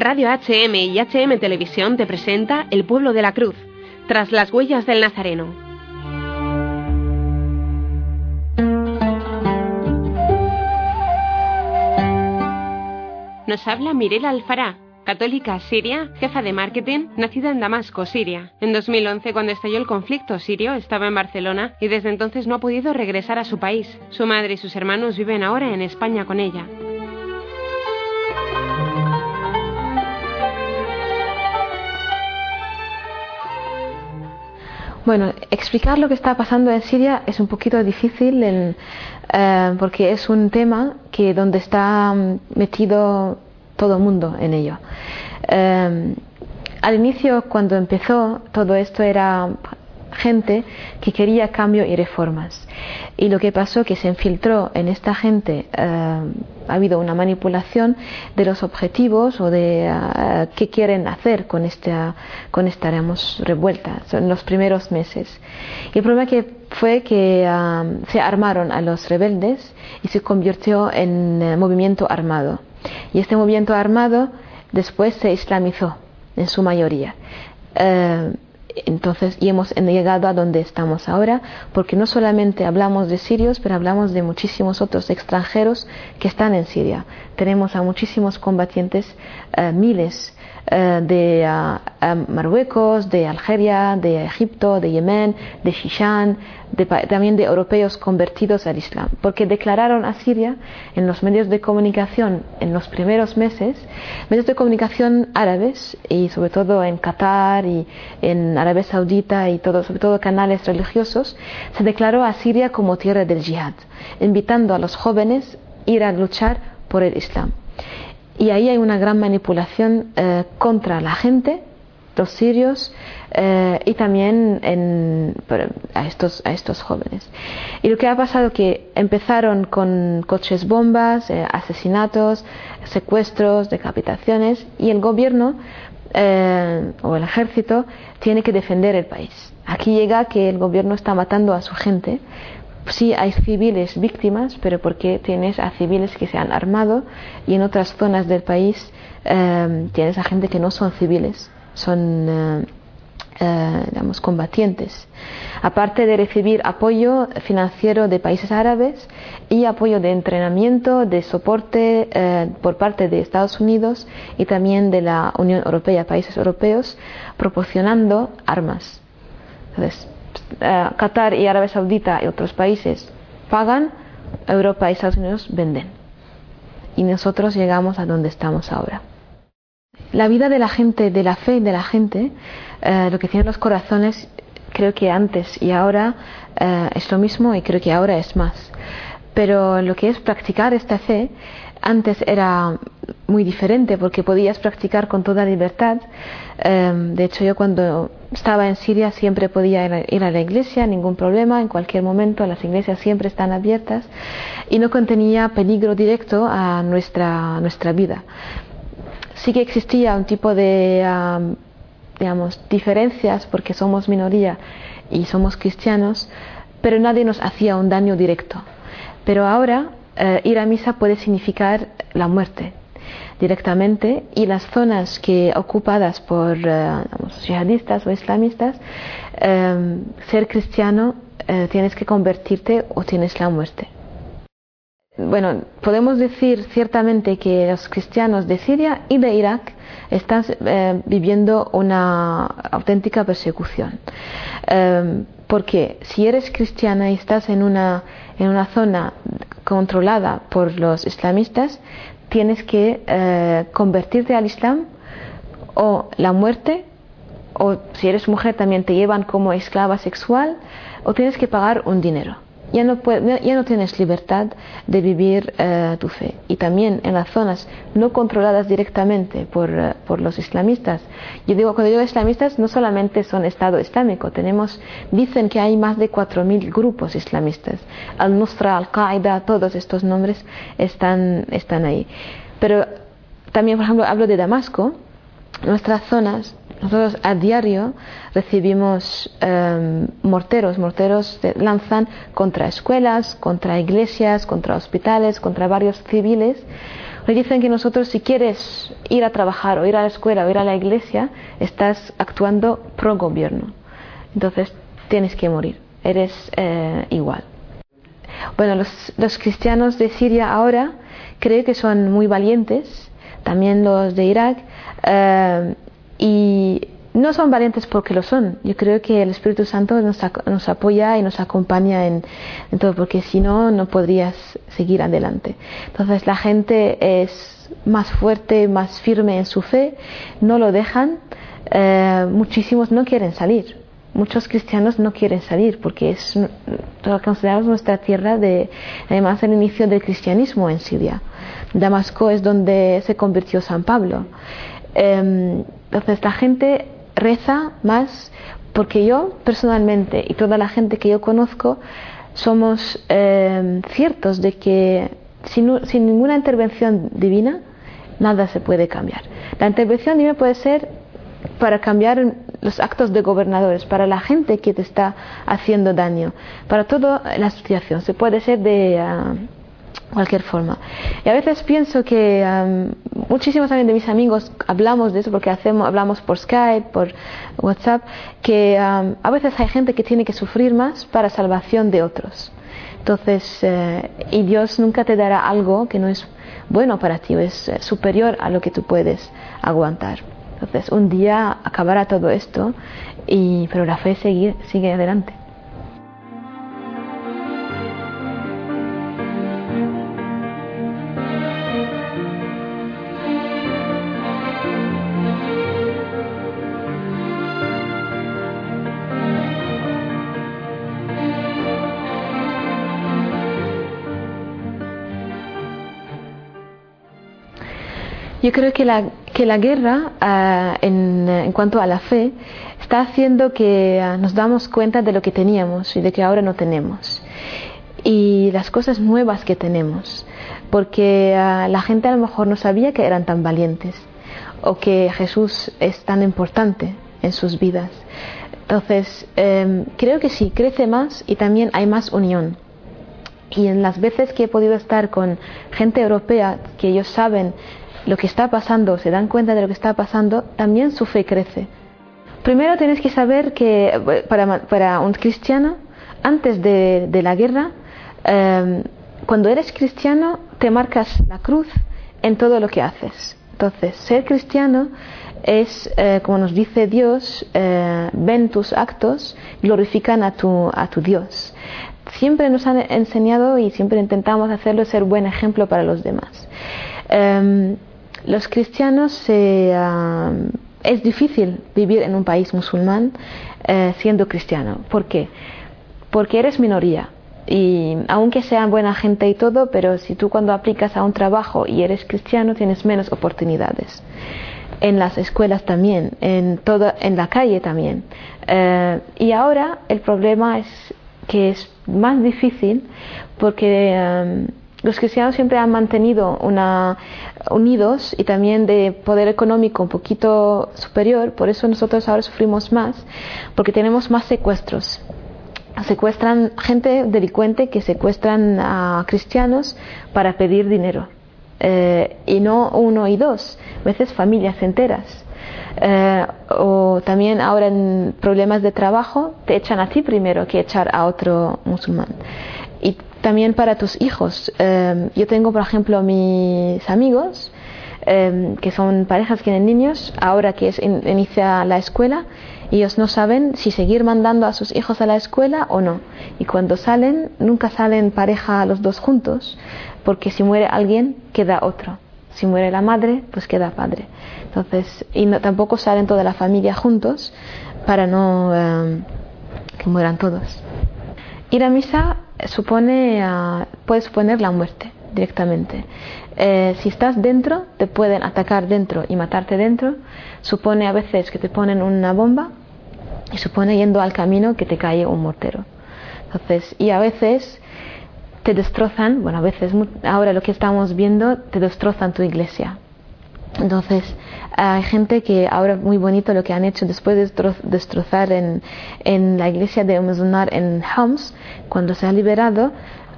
Radio HM y HM Televisión te presenta El pueblo de la cruz, tras las huellas del Nazareno. Nos habla Mirela Alfará, católica siria, jefa de marketing, nacida en Damasco, Siria. En 2011, cuando estalló el conflicto sirio, estaba en Barcelona y desde entonces no ha podido regresar a su país. Su madre y sus hermanos viven ahora en España con ella. Bueno, explicar lo que está pasando en Siria es un poquito difícil en, eh, porque es un tema que donde está mm, metido todo el mundo en ello. Eh, al inicio, cuando empezó, todo esto era gente que quería cambio y reformas. Y lo que pasó que se infiltró en esta gente, eh, ha habido una manipulación de los objetivos o de eh, qué quieren hacer con esta, con esta revuelta en los primeros meses. Y el problema que fue que eh, se armaron a los rebeldes y se convirtió en movimiento armado. Y este movimiento armado después se islamizó en su mayoría. Entonces, y hemos llegado a donde estamos ahora, porque no solamente hablamos de sirios, pero hablamos de muchísimos otros extranjeros que están en Siria. Tenemos a muchísimos combatientes, eh, miles de Marruecos, de Algeria, de Egipto, de Yemen, de Shishan, también de europeos convertidos al Islam, porque declararon a Siria en los medios de comunicación en los primeros meses, medios de comunicación árabes y sobre todo en Qatar y en Arabia Saudita y todo, sobre todo canales religiosos, se declaró a Siria como tierra del jihad, invitando a los jóvenes a ir a luchar por el Islam. Y ahí hay una gran manipulación eh, contra la gente, los sirios, eh, y también a, estos, a estos jóvenes. Y lo que ha pasado es que empezaron con coches bombas, eh, asesinatos, secuestros, decapitaciones, y el gobierno o el ejército tiene que defender el país. Aquí llega que el gobierno está matando a su gente sí hay civiles víctimas, pero porque tienes a civiles que se han armado y en otras zonas del país eh, tienes a gente que no son civiles, son eh, eh, digamos, combatientes. Aparte de recibir apoyo financiero de países árabes y apoyo de entrenamiento, de soporte por parte de Estados Unidos y también de la Unión Europea, países europeos, proporcionando armas. Entonces, eh, Qatar y Arabia Saudita y otros países pagan, Europa y Estados Unidos venden. Y nosotros llegamos a donde estamos ahora. La vida de la gente, de la fe de la gente, eh, lo que tienen los corazones, creo que antes y ahora eh, es lo mismo y creo que ahora es más. Pero lo que es practicar esta fe, antes era muy diferente porque podías practicar con toda libertad. Em, de hecho, yo cuando estaba en Siria siempre podía ir a la iglesia, ningún problema, en cualquier momento las iglesias siempre están abiertas y no contenía peligro directo a nuestra, vida. Sí que existía un tipo de, digamos, diferencias porque somos minoría y somos cristianos, pero nadie nos hacía un daño directo. Pero ahora eh, ir a misa puede significar la muerte directamente y las zonas que ocupadas por uh, yihadistas o islamistas, em, ser cristiano eh, tienes que convertirte o tienes la muerte. Bueno, podemos decir ciertamente que los cristianos de Siria y de Irak están eh, viviendo una auténtica persecución. Em, porque si eres cristiana y estás en una, en una zona controlada por los islamistas, tienes que eh, convertirte al Islam o la muerte, o si eres mujer también te llevan como esclava sexual, o tienes que pagar un dinero. Ya no, ya no tienes libertad de vivir eh, tu fe. Y también en las zonas no controladas directamente por, eh, por, los islamistas. Yo digo, cuando digo islamistas, no solamente son Estado Islámico, tenemos, dicen que hay más de 4.000 grupos islamistas. Al-Nusra, Al-Qaeda, todos estos nombres están, están ahí. Pero también, por ejemplo, hablo de Damasco, nuestras zonas nosotros a diario recibimos em, morteros, morteros lanzan contra escuelas, contra iglesias, contra hospitales, contra varios civiles, Hoy dicen que nosotros si quieres ir a trabajar o ir a la escuela o ir a la iglesia, estás actuando pro gobierno. Entonces tienes que morir, eres eh, igual. Bueno, los, los cristianos de Siria ahora creo que son muy valientes, también los de Irak, eh, y no son valientes porque lo son. Yo creo que el Espíritu Santo nos, nos apoya y nos acompaña en, todo, porque si no, no podrías seguir adelante. Entonces la gente es más fuerte, más firme en su fe, no lo dejan. Eh, muchísimos no quieren salir. Muchos cristianos no quieren salir porque es lo consideramos nuestra tierra de además el inicio del cristianismo en Siria. Damasco es donde se convirtió San Pablo. Em, entonces la gente reza más porque yo personalmente y toda la gente que yo conozco somos em, ciertos de que sin, sin, ninguna intervención divina nada se puede cambiar. La intervención divina puede ser para cambiar los actos de gobernadores, para la gente que te está haciendo daño, para toda la situación. Se puede ser de... Ah, cualquier forma. Y a veces pienso que muchísimos también de mis amigos hablamos de eso porque hacemos, hablamos por Skype, por WhatsApp, que a veces hay gente que tiene que sufrir más para salvación de otros. Entonces, eh, y Dios nunca te dará algo que no es bueno para ti, es eh, superior a lo que tú puedes aguantar. Entonces, un día acabará todo esto, y, pero la fe sigue, sigue adelante. Yo creo que la, guerra, ah, en, en, cuanto a la fe, está haciendo que ah, nos damos cuenta de lo que teníamos y de que ahora no tenemos. Y las cosas nuevas que tenemos. Porque ah, la gente a lo mejor no sabía que eran tan valientes o que Jesús es tan importante en sus vidas. Entonces, em, creo que sí, crece más y también hay más unión. Y en las veces que he podido estar con gente europea, que ellos saben lo que está pasando, se dan cuenta de lo que está pasando, también su fe crece. Primero tienes que saber que para, un cristiano, antes de, la guerra, em, cuando eres cristiano, te marcas la cruz en todo lo que haces. Entonces, ser cristiano es, eh, como nos dice Dios, eh, ven tus actos, glorifican a tu, a tu Dios. Siempre nos han enseñado y siempre intentamos hacerlo ser buen ejemplo para los demás. Em, los cristianos es difícil vivir en un país musulmán eh, siendo cristiano. ¿Por qué? Porque eres minoría. Y aunque sean buena gente y todo, pero si tú cuando aplicas a un trabajo y eres cristiano tienes menos oportunidades. En las escuelas también, en, todo, en la calle también. Eh, y ahora el problema es que es más difícil porque eh, los cristianos siempre han mantenido una unidos y también de poder económico un poquito superior, por eso nosotros ahora sufrimos más, porque tenemos más secuestros. Secuestran gente delincuente que secuestran a cristianos para pedir dinero. Eh, y no uno y dos, a veces familias enteras. Eh, o también ahora en problemas de trabajo te echan a ti primero que echar a otro musulmán también para tus hijos. Em, yo tengo, por ejemplo, mis amigos em, que son parejas que tienen niños, ahora que es, inicia la escuela, ellos no saben si seguir mandando a sus hijos a la escuela o no. Y cuando salen, nunca salen pareja los dos juntos, porque si muere alguien, queda otro. Si muere la madre, pues queda padre. Entonces, y no, tampoco salen toda la familia juntos para no em, que mueran todos. Ir a misa supone, uh, puede suponer la muerte directamente. Eh, si estás dentro, te pueden atacar dentro y matarte dentro. Supone a veces que te ponen una bomba y supone yendo al camino que te cae un mortero. Entonces, y a veces te destrozan, bueno, a veces, ahora lo que estamos viendo, te destrozan tu iglesia. Entonces, hay gente que ahora muy bonito lo que han hecho después de destrozar en, en la iglesia de en Homs, cuando se ha liberado,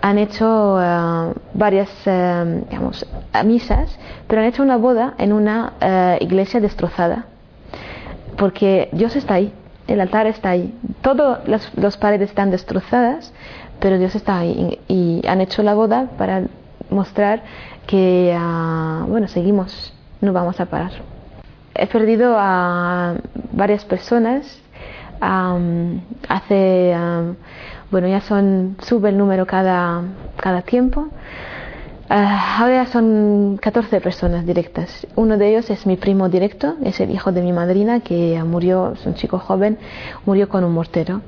han hecho eh, varias eh, digamos, misas, pero han hecho una boda en una eh, iglesia destrozada, porque Dios está ahí, el altar está ahí, todas las, paredes están destrozadas, pero Dios está ahí. Y, han hecho la boda para mostrar que, ah, bueno, seguimos, no vamos a parar. He perdido a varias personas hace bueno, ya son, sube el número cada, cada tiempo. Ah, ahora son 14 personas directas. Uno de ellos es mi primo directo, es el hijo de mi madrina que murió, es un chico joven, murió con un mortero.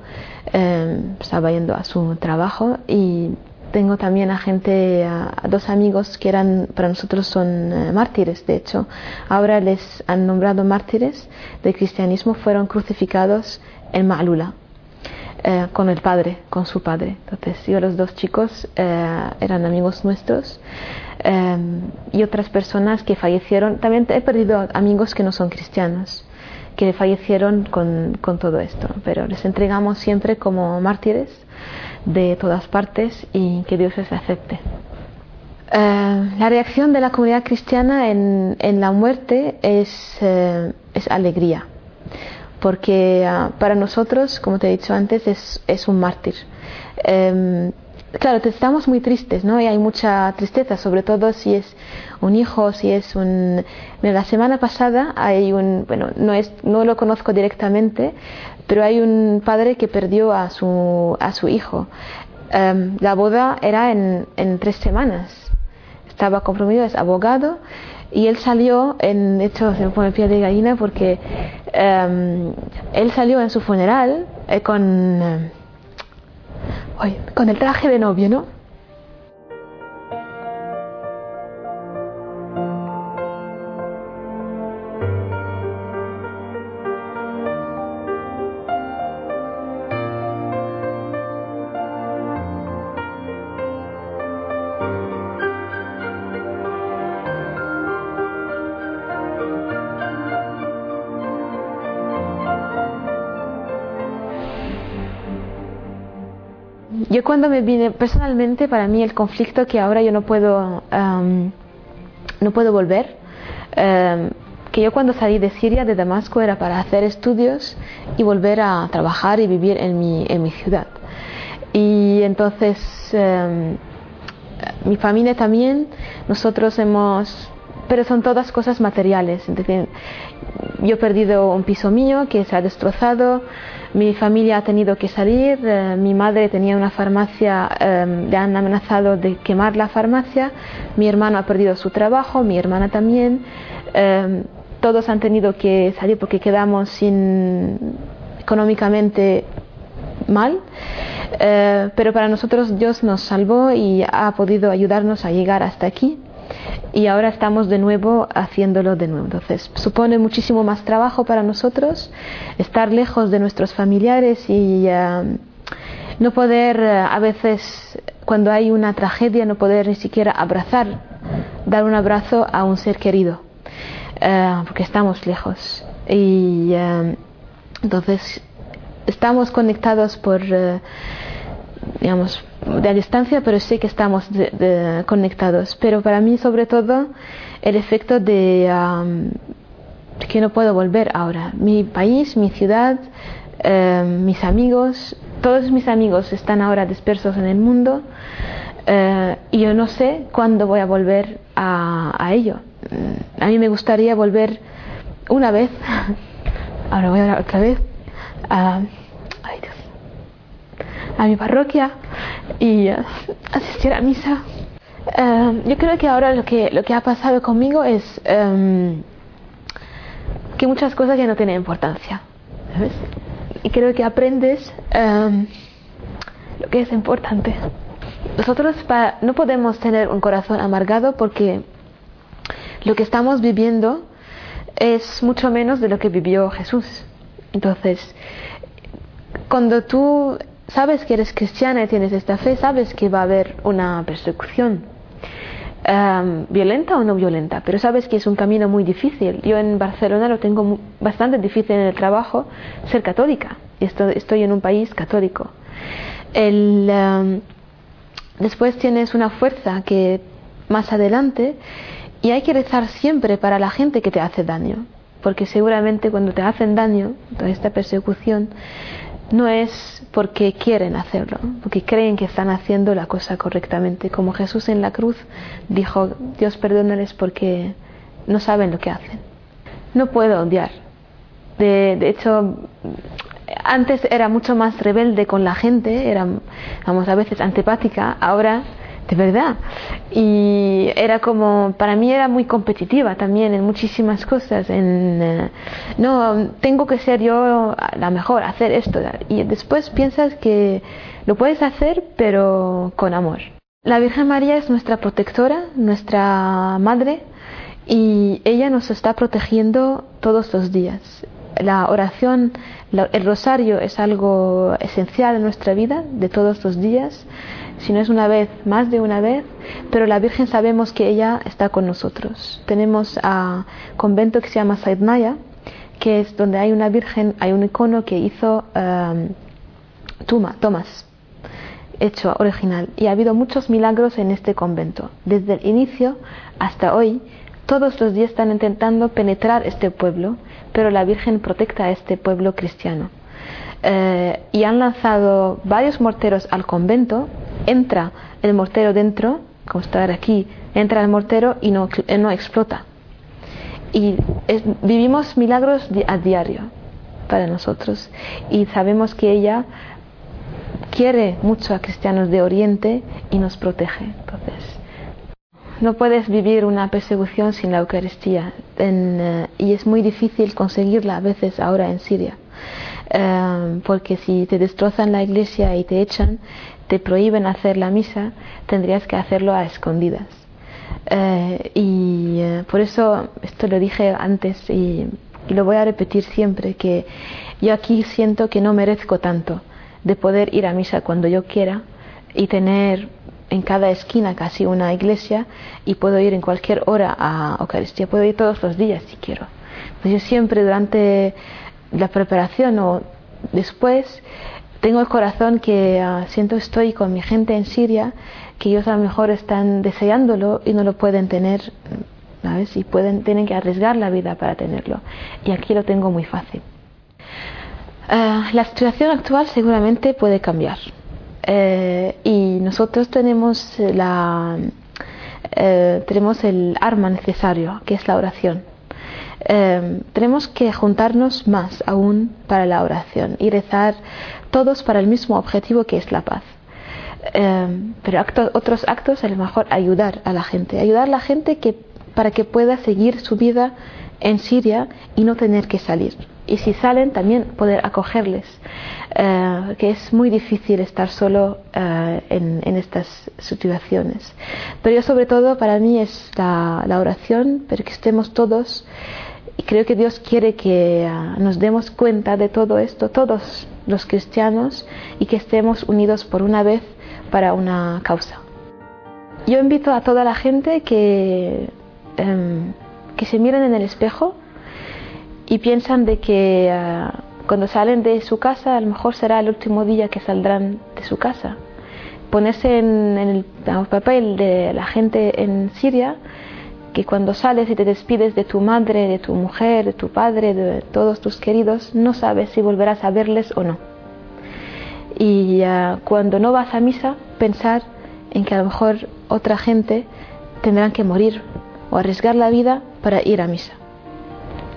Em, estaba yendo a su trabajo y tengo también a gente, dos amigos que eran, para nosotros son eh, mártires, de hecho. Ahora les han nombrado mártires del cristianismo, fueron crucificados en Ma'lula, eh, con el padre, con su padre. Entonces, yo los dos chicos eh, eran amigos nuestros y otras personas que fallecieron. También he perdido amigos que no son cristianos, que fallecieron con, con todo esto, pero les entregamos siempre como mártires de todas partes y que Dios les acepte. la reacción de la comunidad cristiana en, en la muerte es, es alegría porque ah, para nosotros, como te he dicho antes, es, es un mártir. Claro, estamos muy tristes, ¿no? Y hay mucha tristeza, sobre todo si es un hijo, si es un... la semana pasada hay un... Bueno, no, es, no lo conozco directamente, pero hay un padre que perdió a su, a su hijo. Em, la boda era en, en tres semanas. Estaba comprometido, es abogado y él salió, en, hecho se me pone pie de gallina porque em, él salió en su funeral eh, con, con el traje de novio, ¿no? Yo cuando me vine, personalmente para mí el conflicto que ahora yo no puedo, no puedo volver, que yo cuando salí de Siria, de Damasco, era para hacer estudios y volver a trabajar y vivir en mi, en mi ciudad. Y entonces mi familia también, nosotros hemos, pero son todas cosas materiales. yo he perdido un piso mío que se ha destrozado, mi familia ha tenido que salir, eh, mi madre tenía una farmacia, em, le han amenazado de quemar la farmacia, mi hermano ha perdido su trabajo, mi hermana también, em, todos han tenido que salir porque quedamos sin económicamente mal, eh, pero para nosotros Dios nos salvó y ha podido ayudarnos a llegar hasta aquí y ahora estamos de nuevo haciéndolo de nuevo. Entonces, supone muchísimo más trabajo para nosotros estar lejos de nuestros familiares y eh, no poder, eh, a veces, cuando hay una tragedia, no poder ni siquiera abrazar, dar un abrazo a un ser querido, eh, porque estamos lejos. Y entonces, estamos conectados por digamos, de a distancia, pero sé que estamos conectados. Pero para mí, sobre todo, el efecto de que no puedo volver ahora. Mi país, mi ciudad, em, mis amigos, todos mis amigos están ahora dispersos en el mundo eh, y yo no sé cuándo voy a volver a, ello. A mí me gustaría volver una vez, ahora voy a hablar otra vez, a a mi parroquia y uh, asistir a misa. Um, yo creo que ahora lo que, lo que ha pasado conmigo es um, que muchas cosas ya no tienen importancia. ¿sabes? Y creo que aprendes um, lo que es importante. Nosotros no podemos tener un corazón amargado porque lo que estamos viviendo es mucho menos de lo que vivió Jesús. Entonces, cuando tú sabes que eres cristiana y tienes esta fe, sabes que va a haber una persecución. Em, violenta o no violenta, pero sabes que es un camino muy difícil. Yo en Barcelona lo tengo bastante difícil en el trabajo ser católica. Estoy, estoy en un país católico. El, em, después tienes una fuerza que más adelante y hay que rezar siempre para la gente que te hace daño, porque seguramente cuando te hacen daño, toda esta persecución, no es porque quieren hacerlo, porque creen que están haciendo la cosa correctamente, como Jesús en la cruz dijo, Dios perdónales porque no saben lo que hacen. No puedo odiar. De, hecho, antes era mucho más rebelde con la gente, era, vamos, a veces antipática, ahora de verdad. Y era como, para mí era muy competitiva también en muchísimas cosas. En, eh, no, tengo que ser yo la mejor, hacer esto. Y después piensas que lo puedes hacer, pero con amor. La Virgen María es nuestra protectora, nuestra madre, y ella nos está protegiendo todos los días. La oración, el rosario es algo esencial en nuestra vida de todos los días si no es una vez, más de una vez, pero la Virgen sabemos que ella está con nosotros. Tenemos a convento que se llama Saidnaya, que es donde hay una Virgen, hay un icono que hizo um, Tuma, Tomás, hecho original. Y ha habido muchos milagros en este convento. Desde el inicio hasta hoy, todos los días están intentando penetrar este pueblo, pero la Virgen protecta a este pueblo cristiano. Eh, y han lanzado varios morteros al convento entra el mortero dentro, como está aquí, entra el mortero y no, explota. Y vivimos milagros a diario para nosotros y sabemos que ella quiere mucho a cristianos de Oriente y nos protege. Entonces, no puedes vivir una persecución sin la Eucaristía eh, y es muy difícil conseguirla a veces ahora en Siria. Eh, porque si te destrozan la iglesia y te echan, te prohíben hacer la misa, tendrías que hacerlo a escondidas. Eh, y eh, por eso, esto lo dije antes y, lo voy a repetir siempre, que yo aquí siento que no merezco tanto de poder ir a misa cuando yo quiera y tener en cada esquina casi una iglesia y puedo ir en cualquier hora a Eucaristía, puedo ir todos los días si quiero. Pues yo siempre durante la preparación o después tengo el corazón que uh, siento estoy con mi gente en Siria, que ellos a lo mejor están deseándolo y no lo pueden tener, ¿sabes? Y pueden, tienen que arriesgar la vida para tenerlo. Y aquí lo tengo muy fácil. Uh, la situación actual seguramente puede cambiar. Uh, y nosotros tenemos, la, tenemos el arma necesario, que es la oración. Tenemos que juntarnos más aún para la oración y rezar todos para el mismo objetivo que es la paz. Em, pero otros actos a lo mejor ayudar a la gente, ayudar a la gente que, para que pueda seguir su vida en Siria y no tener que salir. Y si salen, también poder acogerles, eh, que es muy difícil estar solo eh, en, estas situaciones. Pero yo sobre todo para mí es la, la oración, pero que estemos todos y creo que Dios quiere que ah, nos demos cuenta de todo esto, todos los cristianos, y que estemos unidos por una vez para una causa. Yo invito a toda la gente que, em, que se miren en el espejo y piensan de que ah, cuando salen de su casa a lo mejor será el último día que saldrán de su casa. Ponerse en, en el papel de la gente en Siria que cuando sales y te despides de tu madre, de tu mujer, de tu padre, de todos tus queridos, no sabes si volverás a verles o no. Y cuando no vas a misa, pensar en que a lo mejor otra gente tendrán que morir o arriesgar la vida para ir a misa.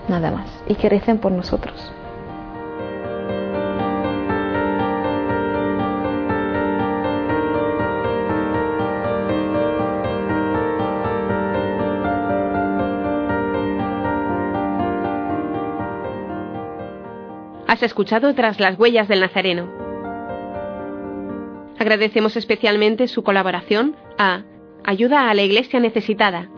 Nada más. Y que recen por nosotros. Has escuchado Tras las huellas del Nazareno. Agradecemos especialmente su colaboración a Ayuda a la Iglesia Necesitada,